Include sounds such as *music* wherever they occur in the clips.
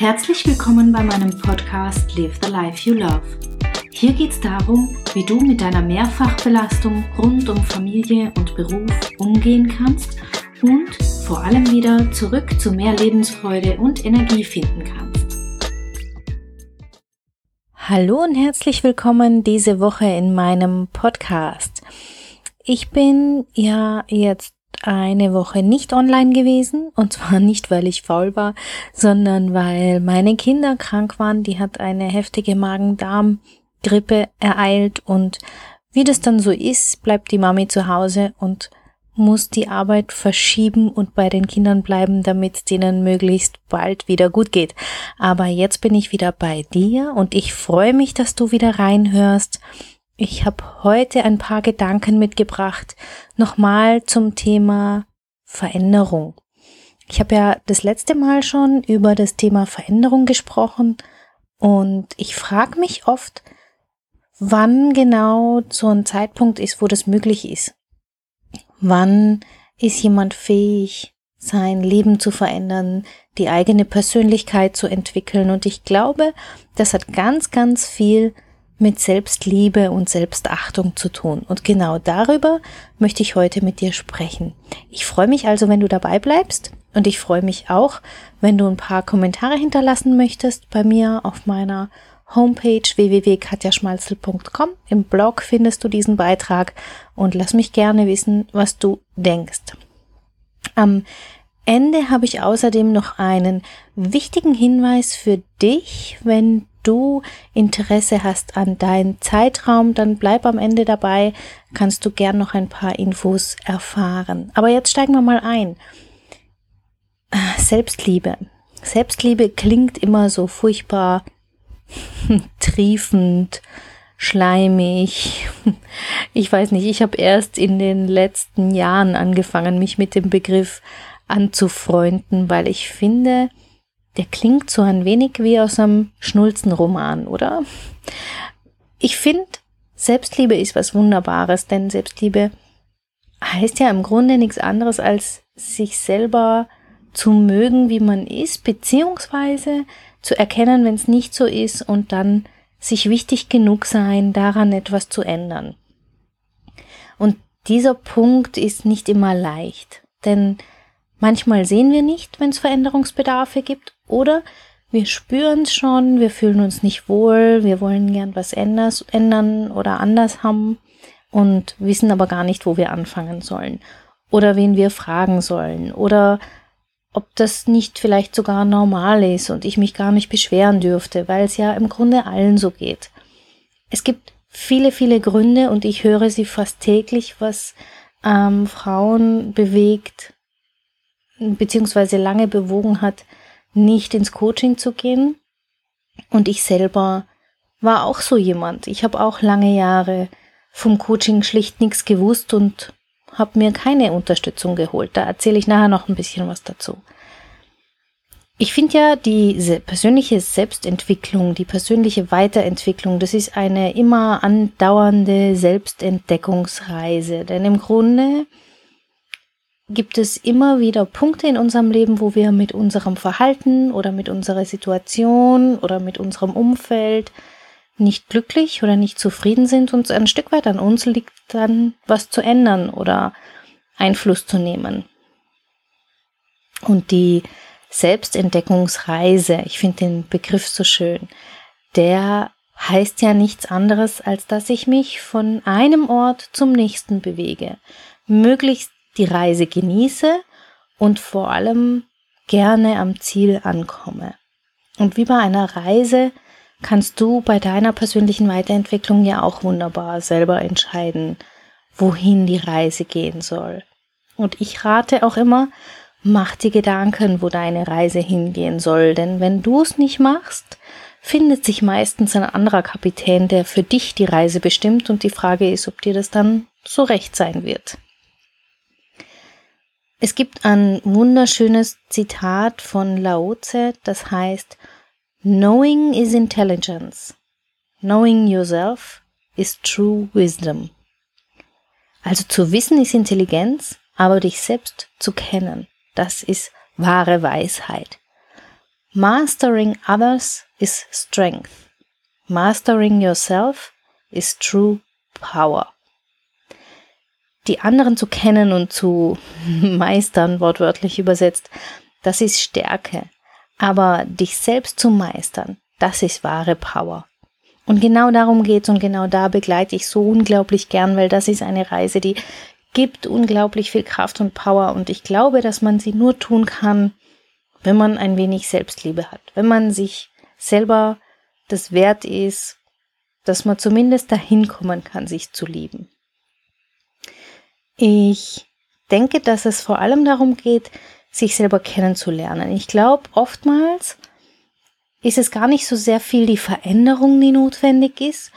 Herzlich willkommen bei meinem Podcast Live the Life You Love. Hier geht es darum, wie du mit deiner Mehrfachbelastung rund um Familie und Beruf umgehen kannst und vor allem wieder zurück zu mehr Lebensfreude und Energie finden kannst. Hallo und herzlich willkommen diese Woche in meinem Podcast. Ich bin ja jetzt eine Woche nicht online gewesen und zwar nicht, weil ich faul war, sondern weil meine Kinder krank waren. Die hat eine heftige Magen-Darm-Grippe ereilt und wie das dann so ist, bleibt die Mami zu Hause und muss die Arbeit verschieben und bei den Kindern bleiben, damit es denen möglichst bald wieder gut geht. Aber jetzt bin ich wieder bei dir und ich freue mich, dass du wieder reinhörst ich habe heute ein paar Gedanken mitgebracht, nochmal zum Thema Veränderung. Ich habe ja das letzte Mal schon über das Thema Veränderung gesprochen und ich frage mich oft, wann genau so ein Zeitpunkt ist, wo das möglich ist. Wann ist jemand fähig, sein Leben zu verändern, die eigene Persönlichkeit zu entwickeln. Und ich glaube, das hat ganz, ganz viel mit Selbstliebe und Selbstachtung zu tun. Und genau darüber möchte ich heute mit dir sprechen. Ich freue mich also, wenn du dabei bleibst. Und ich freue mich auch, wenn du ein paar Kommentare hinterlassen möchtest bei mir auf meiner Homepage www.katjaschmalzel.com. Im Blog findest du diesen Beitrag und lass mich gerne wissen, was du denkst. Am Ende habe ich außerdem noch einen wichtigen Hinweis für dich, wenn du Interesse hast an deinem Zeitraum, dann bleib am Ende dabei, kannst du gern noch ein paar Infos erfahren. Aber jetzt steigen wir mal ein. Selbstliebe. Selbstliebe klingt immer so furchtbar *laughs* triefend, schleimig. Ich weiß nicht, ich habe erst in den letzten Jahren angefangen, mich mit dem Begriff anzufreunden, weil ich finde, der klingt so ein wenig wie aus einem Schnulzenroman, oder? Ich finde, Selbstliebe ist was Wunderbares, denn Selbstliebe heißt ja im Grunde nichts anderes als sich selber zu mögen, wie man ist, beziehungsweise zu erkennen, wenn es nicht so ist und dann sich wichtig genug sein, daran etwas zu ändern. Und dieser Punkt ist nicht immer leicht, denn manchmal sehen wir nicht, wenn es Veränderungsbedarfe gibt oder wir spüren es schon, wir fühlen uns nicht wohl, wir wollen gern was ändern oder anders haben und wissen aber gar nicht, wo wir anfangen sollen. Oder wen wir fragen sollen. Oder ob das nicht vielleicht sogar normal ist und ich mich gar nicht beschweren dürfte, weil es ja im Grunde allen so geht. Es gibt viele, viele Gründe und ich höre sie fast täglich, was ähm, Frauen bewegt, beziehungsweise lange bewogen hat, nicht ins Coaching zu gehen. Und ich selber war auch so jemand. Ich habe auch lange Jahre vom Coaching schlicht nichts gewusst und habe mir keine Unterstützung geholt. Da erzähle ich nachher noch ein bisschen was dazu. Ich finde ja, die persönliche Selbstentwicklung, die persönliche Weiterentwicklung, das ist eine immer andauernde Selbstentdeckungsreise. Denn im Grunde gibt es immer wieder Punkte in unserem Leben, wo wir mit unserem Verhalten oder mit unserer Situation oder mit unserem Umfeld nicht glücklich oder nicht zufrieden sind und ein Stück weit an uns liegt dann was zu ändern oder Einfluss zu nehmen. Und die Selbstentdeckungsreise, ich finde den Begriff so schön, der heißt ja nichts anderes, als dass ich mich von einem Ort zum nächsten bewege, möglichst die Reise genieße und vor allem gerne am Ziel ankomme. Und wie bei einer Reise kannst du bei deiner persönlichen Weiterentwicklung ja auch wunderbar selber entscheiden, wohin die Reise gehen soll. Und ich rate auch immer, mach dir Gedanken, wo deine Reise hingehen soll, denn wenn du es nicht machst, findet sich meistens ein anderer Kapitän, der für dich die Reise bestimmt und die Frage ist, ob dir das dann so recht sein wird. Es gibt ein wunderschönes Zitat von Lao Tse, das heißt, Knowing is intelligence. Knowing yourself is true wisdom. Also zu wissen ist Intelligenz, aber dich selbst zu kennen, das ist wahre Weisheit. Mastering others is strength. Mastering yourself is true power. Die anderen zu kennen und zu *laughs* meistern, wortwörtlich übersetzt, das ist Stärke. Aber dich selbst zu meistern, das ist wahre Power. Und genau darum geht's und genau da begleite ich so unglaublich gern, weil das ist eine Reise, die gibt unglaublich viel Kraft und Power und ich glaube, dass man sie nur tun kann, wenn man ein wenig Selbstliebe hat, wenn man sich selber das wert ist, dass man zumindest dahin kommen kann, sich zu lieben. Ich denke, dass es vor allem darum geht, sich selber kennenzulernen. Ich glaube, oftmals ist es gar nicht so sehr viel die Veränderung, die notwendig ist,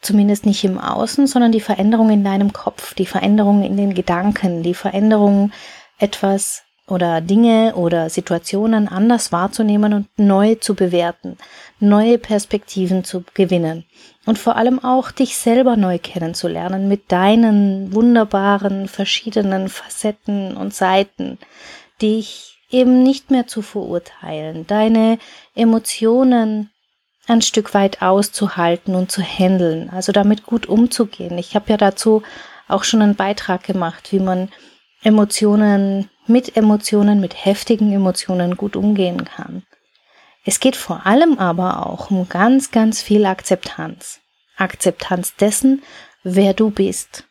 zumindest nicht im Außen, sondern die Veränderung in deinem Kopf, die Veränderung in den Gedanken, die Veränderung etwas oder Dinge oder Situationen anders wahrzunehmen und neu zu bewerten, neue Perspektiven zu gewinnen und vor allem auch dich selber neu kennenzulernen mit deinen wunderbaren verschiedenen Facetten und Seiten, dich eben nicht mehr zu verurteilen, deine Emotionen ein Stück weit auszuhalten und zu handeln, also damit gut umzugehen. Ich habe ja dazu auch schon einen Beitrag gemacht, wie man Emotionen mit Emotionen, mit heftigen Emotionen gut umgehen kann. Es geht vor allem aber auch um ganz, ganz viel Akzeptanz. Akzeptanz dessen, wer du bist.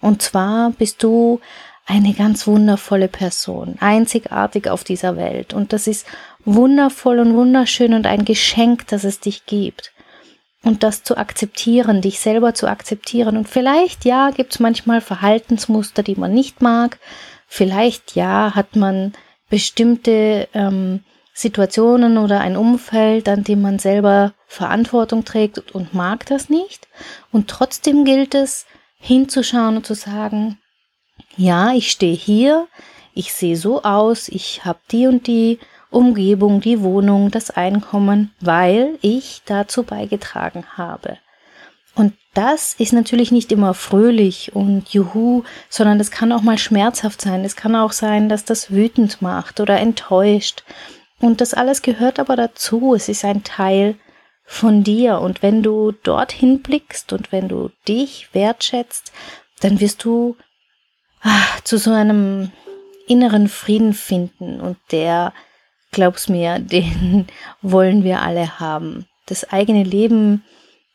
Und zwar bist du eine ganz wundervolle Person, einzigartig auf dieser Welt. Und das ist wundervoll und wunderschön und ein Geschenk, dass es dich gibt. Und das zu akzeptieren, dich selber zu akzeptieren. Und vielleicht, ja, gibt es manchmal Verhaltensmuster, die man nicht mag. Vielleicht, ja, hat man bestimmte ähm, Situationen oder ein Umfeld, an dem man selber Verantwortung trägt und mag das nicht. Und trotzdem gilt es, hinzuschauen und zu sagen, ja, ich stehe hier, ich sehe so aus, ich habe die und die Umgebung, die Wohnung, das Einkommen, weil ich dazu beigetragen habe. Und das ist natürlich nicht immer fröhlich und juhu, sondern das kann auch mal schmerzhaft sein. Es kann auch sein, dass das wütend macht oder enttäuscht. Und das alles gehört aber dazu. Es ist ein Teil von dir. Und wenn du dorthin blickst und wenn du dich wertschätzt, dann wirst du ach, zu so einem inneren Frieden finden und der, glaub's mir, *laughs* den wollen wir alle haben. Das eigene Leben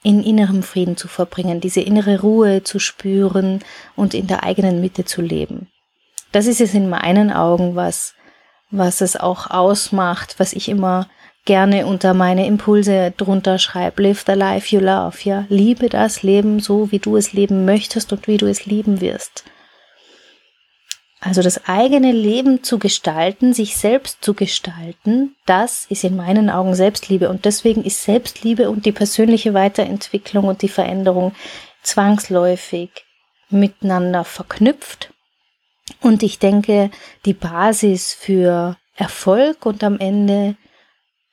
in innerem Frieden zu verbringen, diese innere Ruhe zu spüren und in der eigenen Mitte zu leben. Das ist es in meinen Augen, was, was es auch ausmacht, was ich immer gerne unter meine Impulse drunter schreibe. Live the life you love, ja. Liebe das Leben so, wie du es leben möchtest und wie du es lieben wirst. Also das eigene Leben zu gestalten, sich selbst zu gestalten, das ist in meinen Augen Selbstliebe. Und deswegen ist Selbstliebe und die persönliche Weiterentwicklung und die Veränderung zwangsläufig miteinander verknüpft. Und ich denke, die Basis für Erfolg und am Ende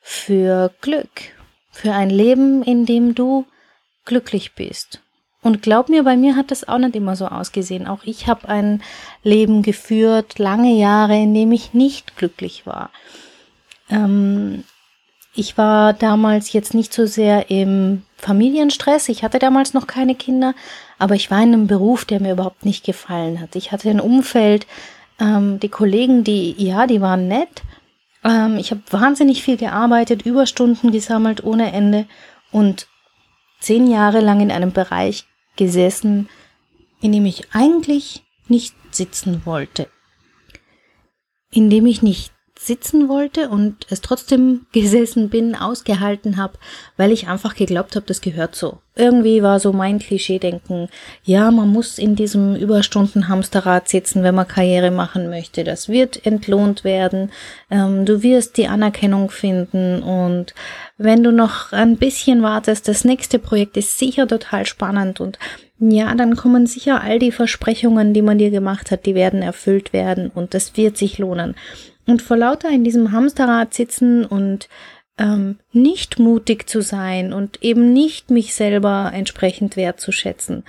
für Glück, für ein Leben, in dem du glücklich bist. Und glaub mir, bei mir hat das auch nicht immer so ausgesehen. Auch ich habe ein Leben geführt, lange Jahre, in dem ich nicht glücklich war. Ähm, ich war damals jetzt nicht so sehr im Familienstress. Ich hatte damals noch keine Kinder, aber ich war in einem Beruf, der mir überhaupt nicht gefallen hat. Ich hatte ein Umfeld, ähm, die Kollegen, die, ja, die waren nett. Ähm, ich habe wahnsinnig viel gearbeitet, Überstunden gesammelt ohne Ende und zehn Jahre lang in einem Bereich gesessen, in dem ich eigentlich nicht sitzen wollte. In dem ich nicht sitzen wollte und es trotzdem *laughs* gesessen bin, ausgehalten habe, weil ich einfach geglaubt habe, das gehört so. Irgendwie war so mein Klischee-Denken, ja, man muss in diesem Überstunden-Hamsterrad sitzen, wenn man Karriere machen möchte. Das wird entlohnt werden, ähm, du wirst die Anerkennung finden und wenn du noch ein bisschen wartest, das nächste Projekt ist sicher total spannend und ja, dann kommen sicher all die Versprechungen, die man dir gemacht hat, die werden erfüllt werden und das wird sich lohnen. Und vor lauter in diesem Hamsterrad sitzen und ähm, nicht mutig zu sein und eben nicht mich selber entsprechend wertzuschätzen,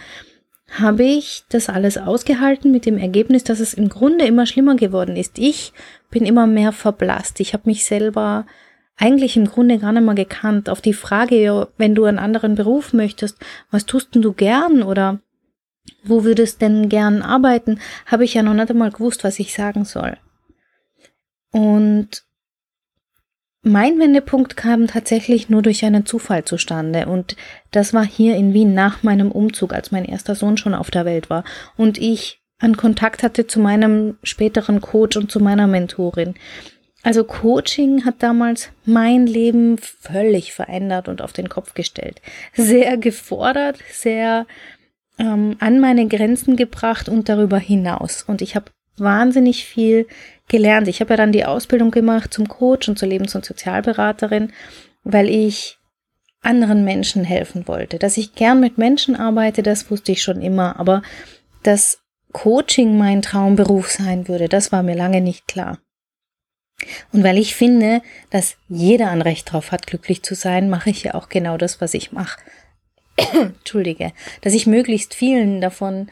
habe ich das alles ausgehalten mit dem Ergebnis, dass es im Grunde immer schlimmer geworden ist. Ich bin immer mehr verblasst. Ich habe mich selber eigentlich im Grunde gar nicht mehr gekannt. Auf die Frage, wenn du einen anderen Beruf möchtest, was tust denn du gern oder wo würdest denn gern arbeiten, habe ich ja noch nicht einmal gewusst, was ich sagen soll. Und mein Wendepunkt kam tatsächlich nur durch einen Zufall zustande und das war hier in Wien nach meinem Umzug, als mein erster Sohn schon auf der Welt war und ich an Kontakt hatte zu meinem späteren Coach und zu meiner Mentorin. Also Coaching hat damals mein Leben völlig verändert und auf den Kopf gestellt. Sehr gefordert, sehr ähm, an meine Grenzen gebracht und darüber hinaus. Und ich habe wahnsinnig viel gelernt. Ich habe ja dann die Ausbildung gemacht zum Coach und zur Lebens- und Sozialberaterin, weil ich anderen Menschen helfen wollte. Dass ich gern mit Menschen arbeite, das wusste ich schon immer. Aber dass Coaching mein Traumberuf sein würde, das war mir lange nicht klar. Und weil ich finde, dass jeder ein Recht drauf hat, glücklich zu sein, mache ich ja auch genau das, was ich mache. *coughs* Entschuldige, dass ich möglichst vielen davon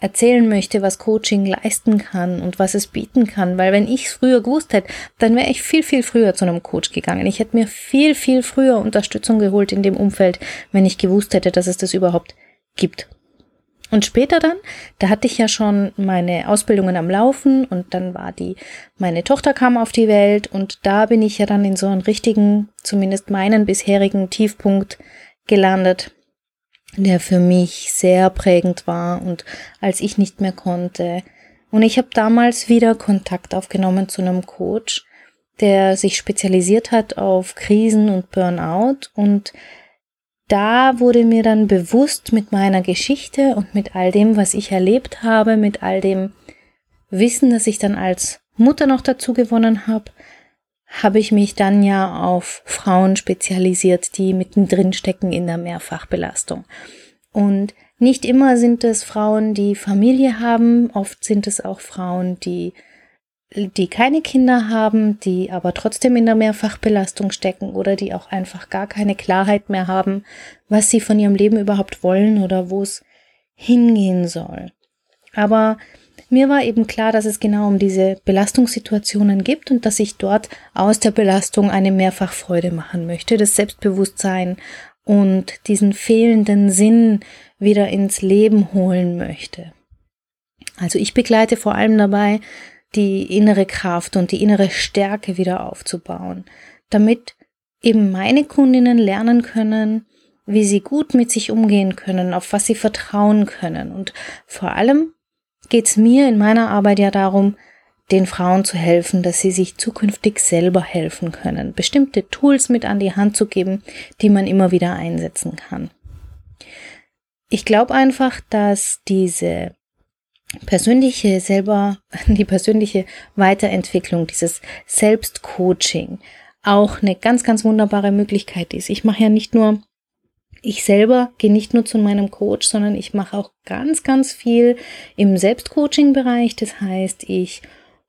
erzählen möchte, was Coaching leisten kann und was es bieten kann, weil wenn ich es früher gewusst hätte, dann wäre ich viel, viel früher zu einem Coach gegangen. Ich hätte mir viel, viel früher Unterstützung geholt in dem Umfeld, wenn ich gewusst hätte, dass es das überhaupt gibt. Und später dann, da hatte ich ja schon meine Ausbildungen am Laufen und dann war die, meine Tochter kam auf die Welt und da bin ich ja dann in so einen richtigen, zumindest meinen bisherigen Tiefpunkt gelandet, der für mich sehr prägend war und als ich nicht mehr konnte. Und ich habe damals wieder Kontakt aufgenommen zu einem Coach, der sich spezialisiert hat auf Krisen und Burnout und da wurde mir dann bewusst mit meiner Geschichte und mit all dem, was ich erlebt habe, mit all dem Wissen, das ich dann als Mutter noch dazu gewonnen habe, habe ich mich dann ja auf Frauen spezialisiert, die mittendrin stecken in der Mehrfachbelastung. Und nicht immer sind es Frauen, die Familie haben, oft sind es auch Frauen, die die keine Kinder haben, die aber trotzdem in der Mehrfachbelastung stecken oder die auch einfach gar keine Klarheit mehr haben, was sie von ihrem Leben überhaupt wollen oder wo es hingehen soll. Aber mir war eben klar, dass es genau um diese Belastungssituationen gibt und dass ich dort aus der Belastung eine Mehrfachfreude machen möchte, das Selbstbewusstsein und diesen fehlenden Sinn wieder ins Leben holen möchte. Also ich begleite vor allem dabei, die innere Kraft und die innere Stärke wieder aufzubauen, damit eben meine Kundinnen lernen können, wie sie gut mit sich umgehen können, auf was sie vertrauen können. Und vor allem geht es mir in meiner Arbeit ja darum, den Frauen zu helfen, dass sie sich zukünftig selber helfen können, bestimmte Tools mit an die Hand zu geben, die man immer wieder einsetzen kann. Ich glaube einfach, dass diese persönliche selber, *laughs* die persönliche Weiterentwicklung, dieses Selbstcoaching auch eine ganz, ganz wunderbare Möglichkeit ist. Ich mache ja nicht nur, ich selber gehe nicht nur zu meinem Coach, sondern ich mache auch ganz, ganz viel im Selbstcoaching-Bereich. Das heißt, ich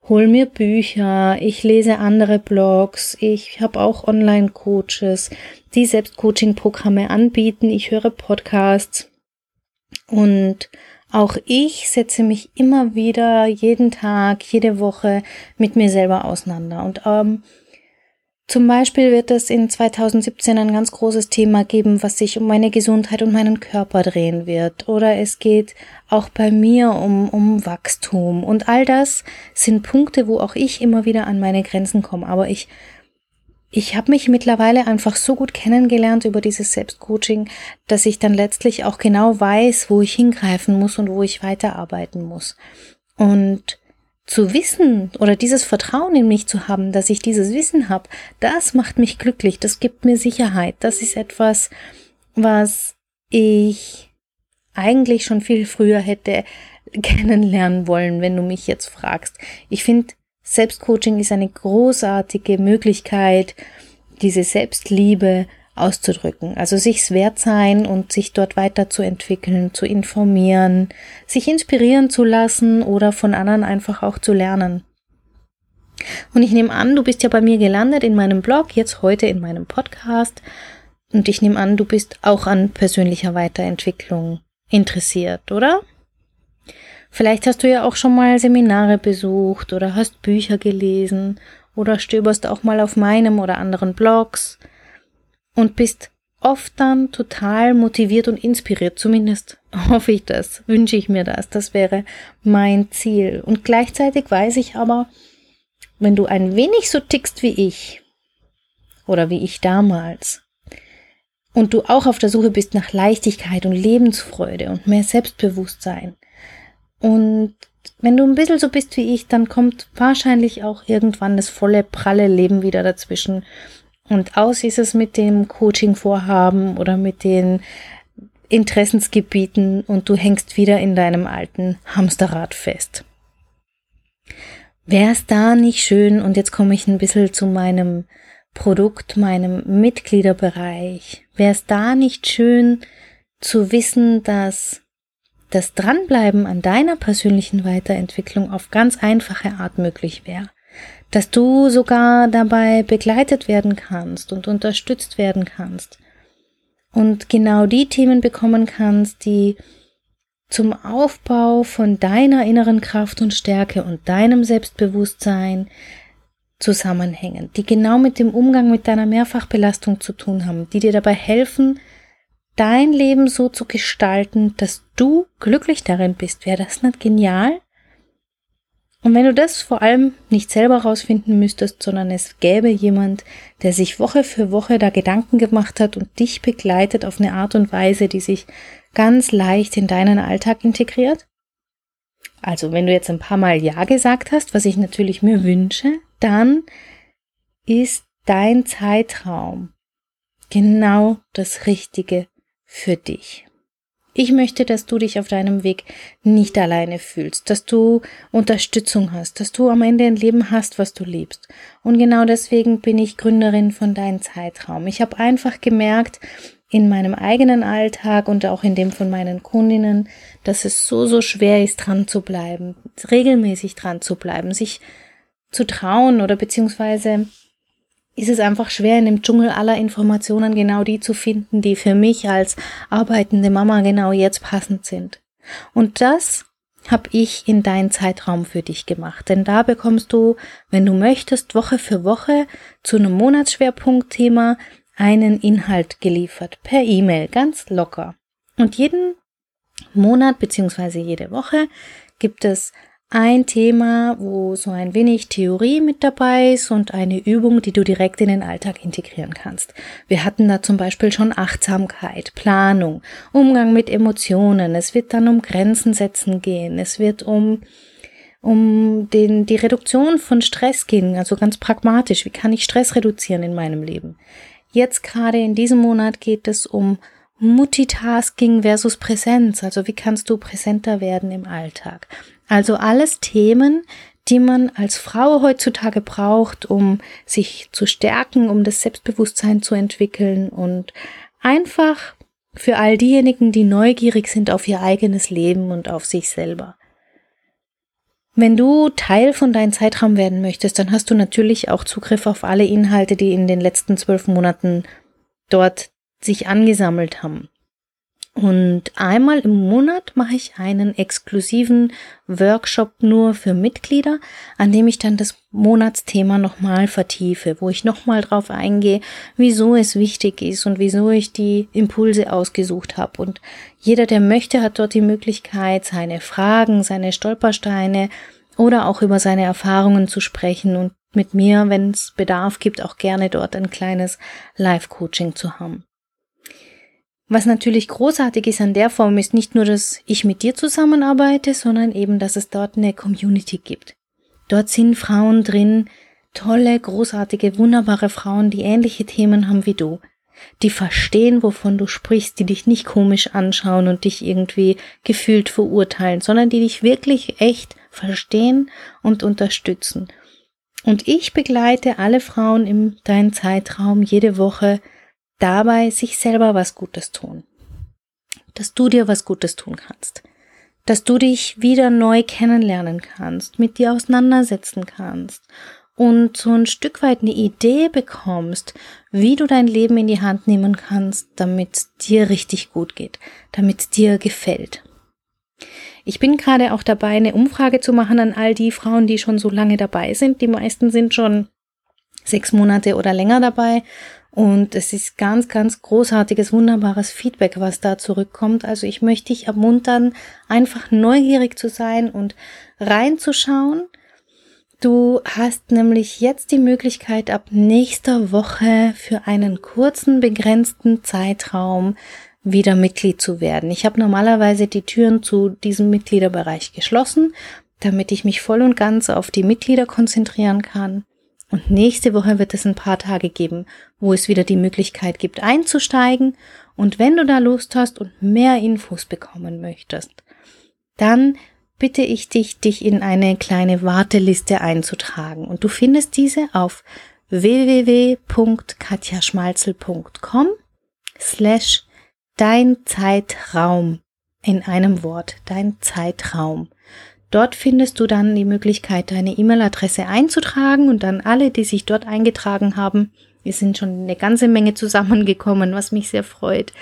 hol mir Bücher, ich lese andere Blogs, ich habe auch Online-Coaches, die Selbstcoaching-Programme anbieten, ich höre Podcasts und auch ich setze mich immer wieder jeden Tag, jede Woche mit mir selber auseinander. Und ähm, zum Beispiel wird es in 2017 ein ganz großes Thema geben, was sich um meine Gesundheit und meinen Körper drehen wird. Oder es geht auch bei mir um, um Wachstum. Und all das sind Punkte, wo auch ich immer wieder an meine Grenzen komme. Aber ich ich habe mich mittlerweile einfach so gut kennengelernt über dieses Selbstcoaching, dass ich dann letztlich auch genau weiß, wo ich hingreifen muss und wo ich weiterarbeiten muss. Und zu wissen oder dieses Vertrauen in mich zu haben, dass ich dieses Wissen habe, das macht mich glücklich, das gibt mir Sicherheit. Das ist etwas, was ich eigentlich schon viel früher hätte *laughs* kennenlernen wollen, wenn du mich jetzt fragst. Ich finde Selbstcoaching ist eine großartige Möglichkeit, diese Selbstliebe auszudrücken. Also sich's wert sein und sich dort weiterzuentwickeln, zu informieren, sich inspirieren zu lassen oder von anderen einfach auch zu lernen. Und ich nehme an, du bist ja bei mir gelandet in meinem Blog, jetzt heute in meinem Podcast. Und ich nehme an, du bist auch an persönlicher Weiterentwicklung interessiert, oder? Vielleicht hast du ja auch schon mal Seminare besucht oder hast Bücher gelesen oder stöberst auch mal auf meinem oder anderen Blogs und bist oft dann total motiviert und inspiriert. Zumindest *laughs* hoffe ich das, wünsche ich mir das. Das wäre mein Ziel. Und gleichzeitig weiß ich aber, wenn du ein wenig so tickst wie ich oder wie ich damals und du auch auf der Suche bist nach Leichtigkeit und Lebensfreude und mehr Selbstbewusstsein und wenn du ein bisschen so bist wie ich, dann kommt wahrscheinlich auch irgendwann das volle, pralle Leben wieder dazwischen. Und aus ist es mit dem Coaching-Vorhaben oder mit den Interessensgebieten und du hängst wieder in deinem alten Hamsterrad fest. Wäre es da nicht schön, und jetzt komme ich ein bisschen zu meinem Produkt, meinem Mitgliederbereich, wäre es da nicht schön zu wissen, dass das Dranbleiben an deiner persönlichen Weiterentwicklung auf ganz einfache Art möglich wäre. Dass du sogar dabei begleitet werden kannst und unterstützt werden kannst. Und genau die Themen bekommen kannst, die zum Aufbau von deiner inneren Kraft und Stärke und deinem Selbstbewusstsein zusammenhängen, die genau mit dem Umgang mit deiner Mehrfachbelastung zu tun haben, die dir dabei helfen, dein Leben so zu gestalten, dass du glücklich darin bist. Wäre das nicht genial? Und wenn du das vor allem nicht selber rausfinden müsstest, sondern es gäbe jemand, der sich Woche für Woche da Gedanken gemacht hat und dich begleitet auf eine Art und Weise, die sich ganz leicht in deinen Alltag integriert? Also wenn du jetzt ein paar Mal Ja gesagt hast, was ich natürlich mir wünsche, dann ist dein Zeitraum genau das Richtige für dich. Ich möchte, dass du dich auf deinem Weg nicht alleine fühlst, dass du Unterstützung hast, dass du am Ende ein Leben hast, was du liebst. Und genau deswegen bin ich Gründerin von Dein Zeitraum. Ich habe einfach gemerkt, in meinem eigenen Alltag und auch in dem von meinen Kundinnen, dass es so, so schwer ist, dran zu bleiben, regelmäßig dran zu bleiben, sich zu trauen oder beziehungsweise ist es einfach schwer, in dem Dschungel aller Informationen genau die zu finden, die für mich als arbeitende Mama genau jetzt passend sind. Und das habe ich in deinen Zeitraum für dich gemacht. Denn da bekommst du, wenn du möchtest, Woche für Woche zu einem Monatsschwerpunktthema einen Inhalt geliefert per E-Mail, ganz locker. Und jeden Monat beziehungsweise jede Woche gibt es ein Thema, wo so ein wenig Theorie mit dabei ist und eine Übung, die du direkt in den Alltag integrieren kannst. Wir hatten da zum Beispiel schon Achtsamkeit, Planung, Umgang mit Emotionen. Es wird dann um Grenzen setzen gehen. Es wird um um den, die Reduktion von Stress gehen, also ganz pragmatisch. Wie kann ich Stress reduzieren in meinem Leben? Jetzt gerade in diesem Monat geht es um Multitasking versus Präsenz. Also wie kannst du präsenter werden im Alltag? Also alles Themen, die man als Frau heutzutage braucht, um sich zu stärken, um das Selbstbewusstsein zu entwickeln und einfach für all diejenigen, die neugierig sind auf ihr eigenes Leben und auf sich selber. Wenn du Teil von deinem Zeitraum werden möchtest, dann hast du natürlich auch Zugriff auf alle Inhalte, die in den letzten zwölf Monaten dort sich angesammelt haben. Und einmal im Monat mache ich einen exklusiven Workshop nur für Mitglieder, an dem ich dann das Monatsthema nochmal vertiefe, wo ich nochmal drauf eingehe, wieso es wichtig ist und wieso ich die Impulse ausgesucht habe. Und jeder, der möchte, hat dort die Möglichkeit, seine Fragen, seine Stolpersteine oder auch über seine Erfahrungen zu sprechen und mit mir, wenn es Bedarf gibt, auch gerne dort ein kleines Live-Coaching zu haben. Was natürlich großartig ist an der Form ist nicht nur, dass ich mit dir zusammenarbeite, sondern eben, dass es dort eine Community gibt. Dort sind Frauen drin, tolle, großartige, wunderbare Frauen, die ähnliche Themen haben wie du, die verstehen, wovon du sprichst, die dich nicht komisch anschauen und dich irgendwie gefühlt verurteilen, sondern die dich wirklich echt verstehen und unterstützen. Und ich begleite alle Frauen in deinem Zeitraum jede Woche dabei sich selber was Gutes tun. Dass du dir was Gutes tun kannst. Dass du dich wieder neu kennenlernen kannst, mit dir auseinandersetzen kannst und so ein Stück weit eine Idee bekommst, wie du dein Leben in die Hand nehmen kannst, damit es dir richtig gut geht, damit es dir gefällt. Ich bin gerade auch dabei, eine Umfrage zu machen an all die Frauen, die schon so lange dabei sind. Die meisten sind schon sechs Monate oder länger dabei. Und es ist ganz, ganz großartiges, wunderbares Feedback, was da zurückkommt. Also ich möchte dich ermuntern, einfach neugierig zu sein und reinzuschauen. Du hast nämlich jetzt die Möglichkeit, ab nächster Woche für einen kurzen, begrenzten Zeitraum wieder Mitglied zu werden. Ich habe normalerweise die Türen zu diesem Mitgliederbereich geschlossen, damit ich mich voll und ganz auf die Mitglieder konzentrieren kann. Und nächste Woche wird es ein paar Tage geben, wo es wieder die Möglichkeit gibt, einzusteigen. Und wenn du da Lust hast und mehr Infos bekommen möchtest, dann bitte ich dich, dich in eine kleine Warteliste einzutragen. Und du findest diese auf www.katjaschmalzel.com slash dein Zeitraum in einem Wort, dein Zeitraum. Dort findest du dann die Möglichkeit, deine E-Mail-Adresse einzutragen und dann alle, die sich dort eingetragen haben, wir sind schon eine ganze Menge zusammengekommen, was mich sehr freut.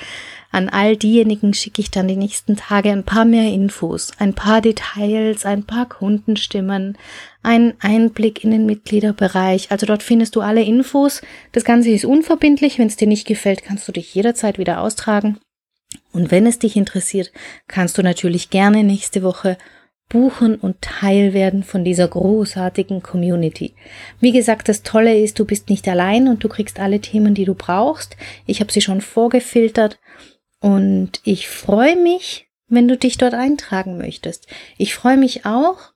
An all diejenigen schicke ich dann die nächsten Tage ein paar mehr Infos, ein paar Details, ein paar Kundenstimmen, einen Einblick in den Mitgliederbereich. Also dort findest du alle Infos. Das Ganze ist unverbindlich. Wenn es dir nicht gefällt, kannst du dich jederzeit wieder austragen. Und wenn es dich interessiert, kannst du natürlich gerne nächste Woche buchen und Teil werden von dieser großartigen Community. Wie gesagt, das Tolle ist, du bist nicht allein und du kriegst alle Themen, die du brauchst. Ich habe sie schon vorgefiltert und ich freue mich, wenn du dich dort eintragen möchtest. Ich freue mich auch,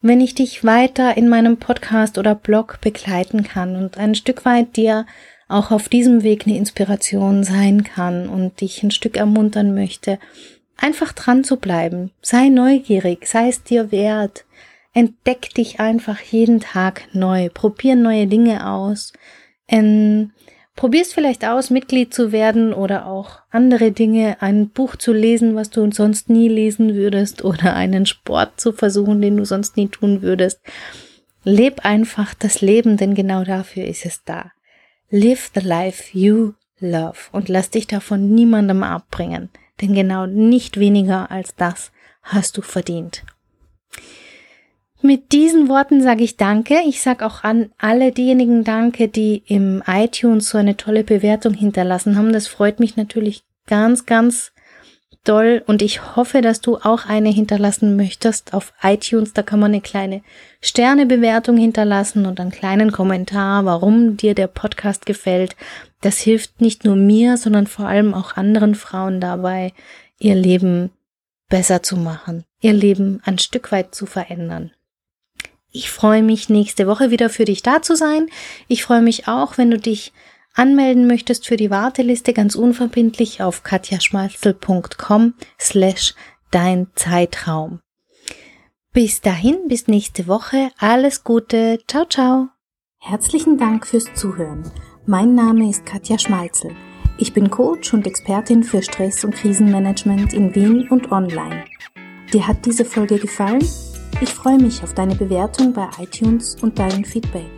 wenn ich dich weiter in meinem Podcast oder Blog begleiten kann und ein Stück weit dir auch auf diesem Weg eine Inspiration sein kann und dich ein Stück ermuntern möchte, einfach dran zu bleiben. Sei neugierig, sei es dir wert. Entdeck dich einfach jeden Tag neu. Probier neue Dinge aus. Ähm, probier's vielleicht aus, Mitglied zu werden oder auch andere Dinge, ein Buch zu lesen, was du sonst nie lesen würdest oder einen Sport zu versuchen, den du sonst nie tun würdest. Leb einfach das Leben, denn genau dafür ist es da. Live the life you love und lass dich davon niemandem abbringen denn genau nicht weniger als das hast du verdient. Mit diesen Worten sage ich Danke. Ich sage auch an alle diejenigen Danke, die im iTunes so eine tolle Bewertung hinterlassen haben. Das freut mich natürlich ganz, ganz doll und ich hoffe, dass du auch eine hinterlassen möchtest auf iTunes. Da kann man eine kleine Sternebewertung hinterlassen und einen kleinen Kommentar, warum dir der Podcast gefällt. Das hilft nicht nur mir, sondern vor allem auch anderen Frauen dabei, ihr Leben besser zu machen, ihr Leben ein Stück weit zu verändern. Ich freue mich nächste Woche wieder für dich da zu sein. Ich freue mich auch, wenn du dich anmelden möchtest für die Warteliste ganz unverbindlich auf katjaschmalzel.com slash dein Zeitraum. Bis dahin, bis nächste Woche. Alles Gute. Ciao, ciao. Herzlichen Dank fürs Zuhören. Mein Name ist Katja Schmalzel. Ich bin Coach und Expertin für Stress- und Krisenmanagement in Wien und online. Dir hat diese Folge gefallen? Ich freue mich auf deine Bewertung bei iTunes und dein Feedback.